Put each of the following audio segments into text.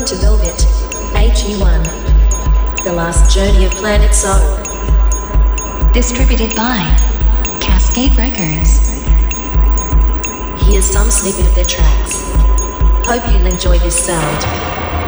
Welcome to Velvet, HE1, the last journey of Planet Soul. Distributed by Cascade Records. Here's some snippet of their tracks. Hope you'll enjoy this sound.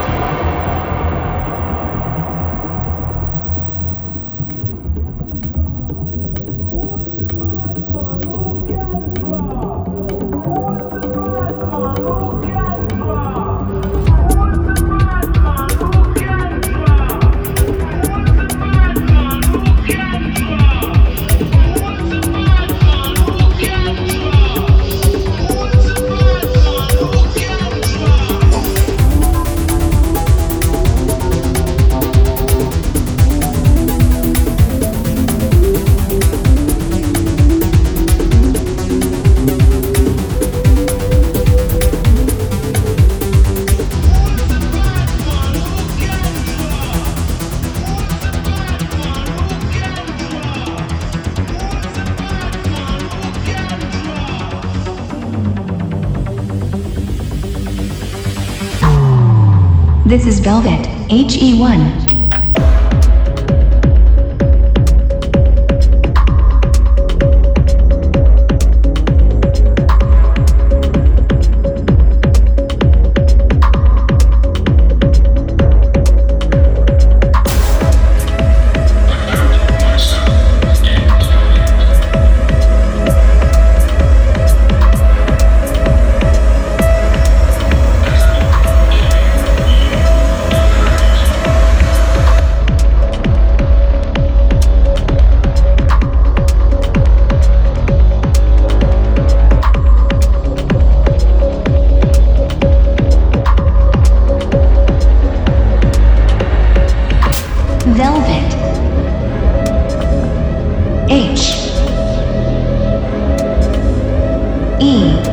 This is Velvet, HE1. H. E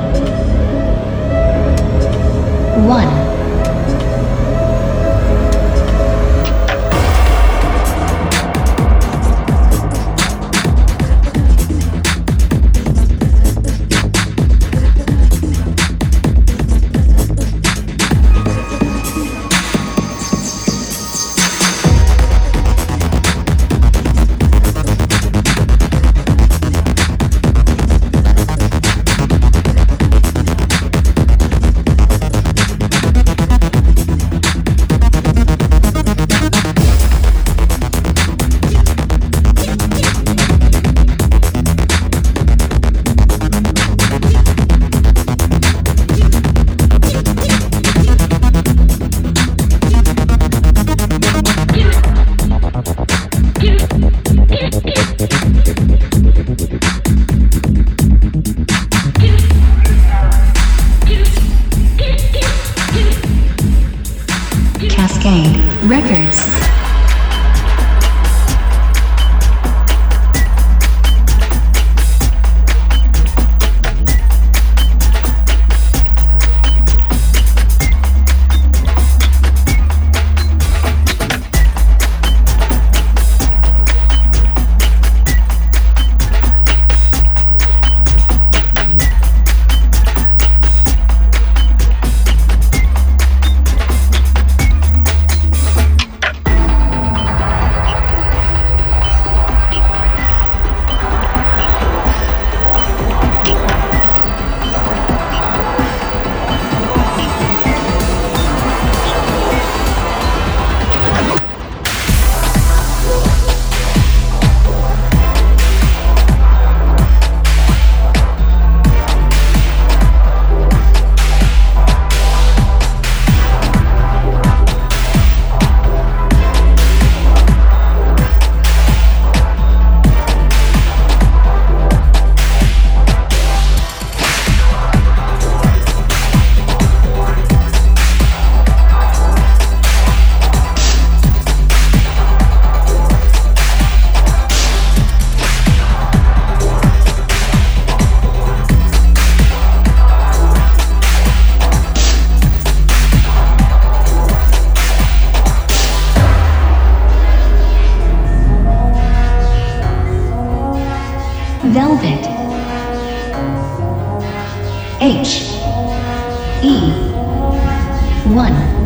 1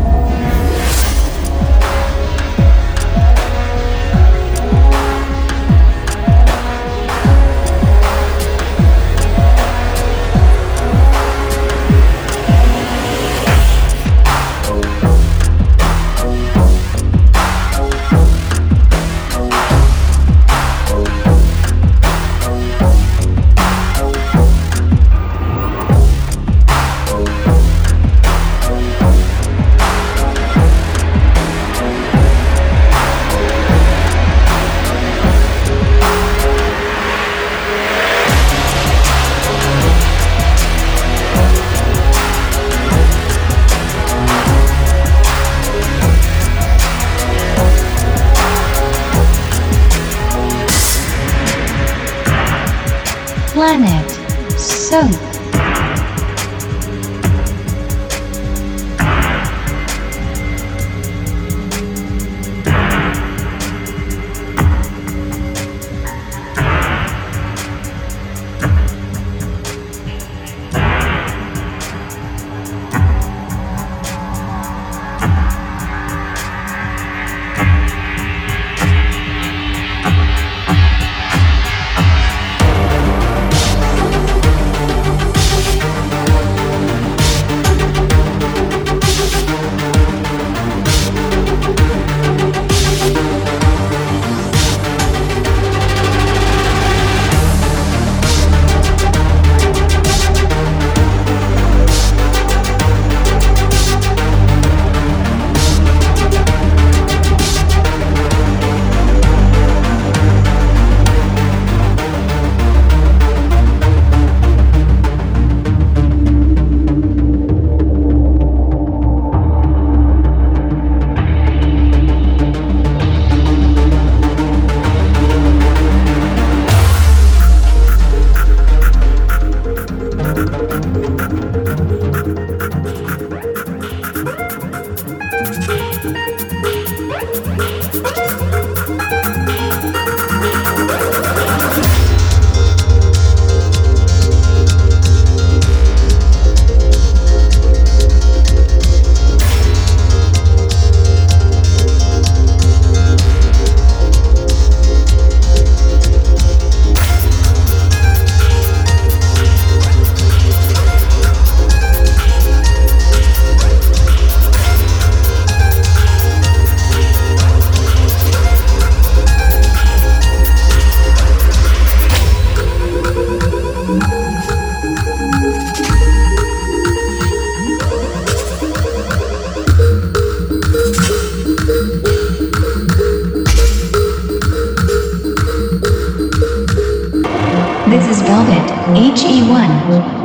Planet Soap.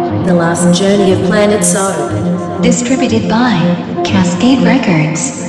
The Last Journey of Planet Soap. Distributed by Cascade Records.